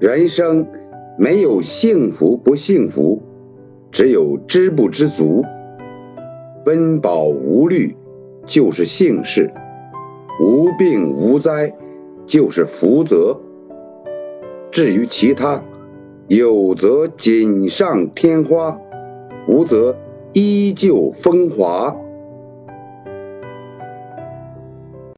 人生没有幸福不幸福只有知不知足。温饱无虑就是幸事。无病无灾就是福泽。至于其他有则锦上添花无则依旧风华。